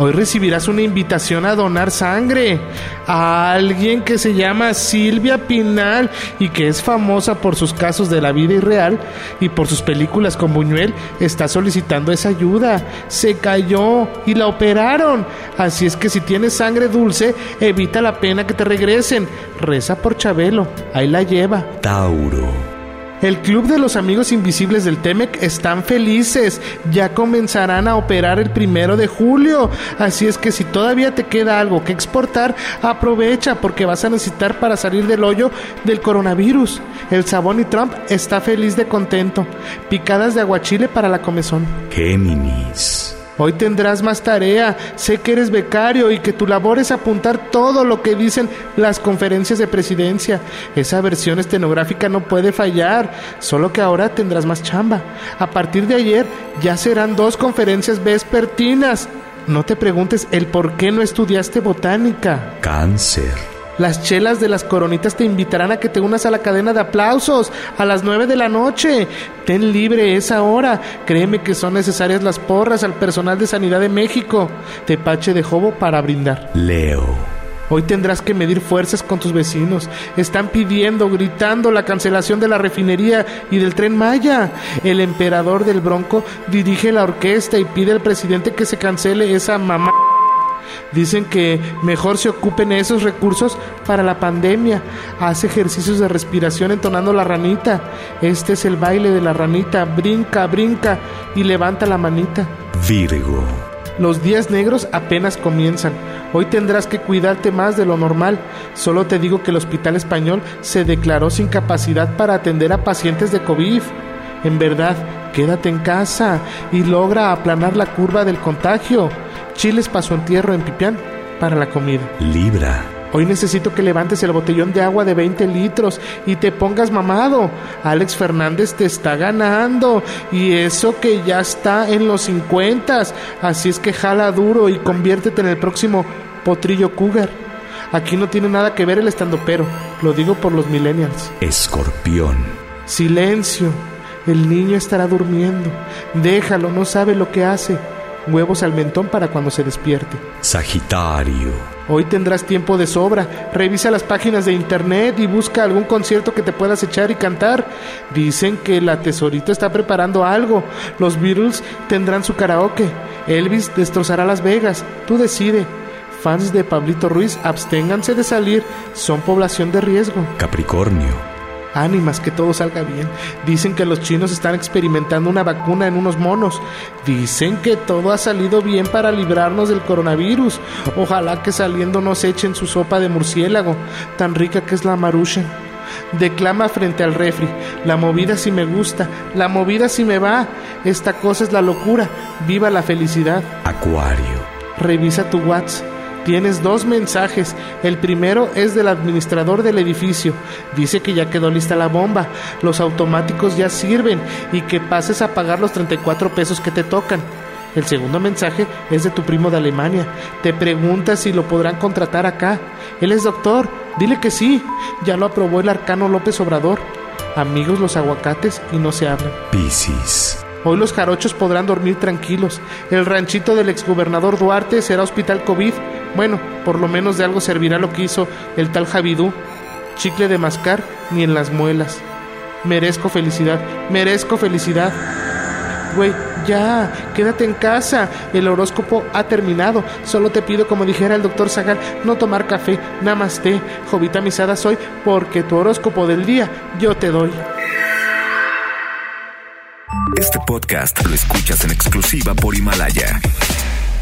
Hoy recibirás una invitación a donar sangre a alguien que se llama Silvia Pinal y que es famosa por sus casos de la vida irreal y por sus películas con Buñuel. Está solicitando esa ayuda. Se cayó y la operaron. Así es que si tienes sangre dulce, evita la pena que te regresen. Reza por Chabelo. Ahí la lleva. Tauro. El Club de los Amigos Invisibles del Temec están felices. Ya comenzarán a operar el primero de julio. Así es que si todavía te queda algo que exportar, aprovecha porque vas a necesitar para salir del hoyo del coronavirus. El Sabón y Trump está feliz de contento. Picadas de aguachile para la comezón. Géminis. Hoy tendrás más tarea. Sé que eres becario y que tu labor es apuntar todo lo que dicen las conferencias de presidencia. Esa versión estenográfica no puede fallar, solo que ahora tendrás más chamba. A partir de ayer ya serán dos conferencias vespertinas. No te preguntes el por qué no estudiaste botánica. Cáncer. Las chelas de las coronitas te invitarán a que te unas a la cadena de aplausos a las nueve de la noche. Ten libre esa hora. Créeme que son necesarias las porras al personal de Sanidad de México. Tepache de Jobo para brindar. Leo. Hoy tendrás que medir fuerzas con tus vecinos. Están pidiendo, gritando la cancelación de la refinería y del tren Maya. El emperador del Bronco dirige la orquesta y pide al presidente que se cancele esa mamá. Dicen que mejor se ocupen esos recursos para la pandemia. Hace ejercicios de respiración entonando la ranita. Este es el baile de la ranita. Brinca, brinca y levanta la manita. Virgo. Los días negros apenas comienzan. Hoy tendrás que cuidarte más de lo normal. Solo te digo que el Hospital Español se declaró sin capacidad para atender a pacientes de COVID. En verdad, quédate en casa y logra aplanar la curva del contagio. Chiles pasó entierro en Pipián para la comida. Libra. Hoy necesito que levantes el botellón de agua de 20 litros y te pongas mamado. Alex Fernández te está ganando y eso que ya está en los 50. Así es que jala duro y conviértete en el próximo potrillo cougar. Aquí no tiene nada que ver el pero lo digo por los millennials. Escorpión. Silencio. El niño estará durmiendo. Déjalo, no sabe lo que hace huevos al mentón para cuando se despierte. Sagitario. Hoy tendrás tiempo de sobra. Revisa las páginas de internet y busca algún concierto que te puedas echar y cantar. Dicen que la tesorita está preparando algo. Los Beatles tendrán su karaoke. Elvis destrozará Las Vegas. Tú decide. Fans de Pablito Ruiz, absténganse de salir. Son población de riesgo. Capricornio. Ánimas, que todo salga bien. Dicen que los chinos están experimentando una vacuna en unos monos. Dicen que todo ha salido bien para librarnos del coronavirus. Ojalá que saliendo nos echen su sopa de murciélago, tan rica que es la marucha. Declama frente al refri, la movida si me gusta, la movida si me va, esta cosa es la locura, viva la felicidad. Acuario. Revisa tu WhatsApp Tienes dos mensajes. El primero es del administrador del edificio. Dice que ya quedó lista la bomba. Los automáticos ya sirven y que pases a pagar los 34 pesos que te tocan. El segundo mensaje es de tu primo de Alemania. Te pregunta si lo podrán contratar acá. Él es doctor. Dile que sí. Ya lo aprobó el arcano López Obrador. Amigos los aguacates y no se hablan. Piscis. Hoy los jarochos podrán dormir tranquilos. El ranchito del exgobernador Duarte será hospital COVID. Bueno, por lo menos de algo servirá lo que hizo el tal Javidú. Chicle de mascar ni en las muelas. Merezco felicidad, merezco felicidad. Güey, ya, quédate en casa. El horóscopo ha terminado. Solo te pido, como dijera el doctor Zagal, no tomar café. Namaste. Jovita misada soy porque tu horóscopo del día yo te doy. Este podcast lo escuchas en exclusiva por Himalaya.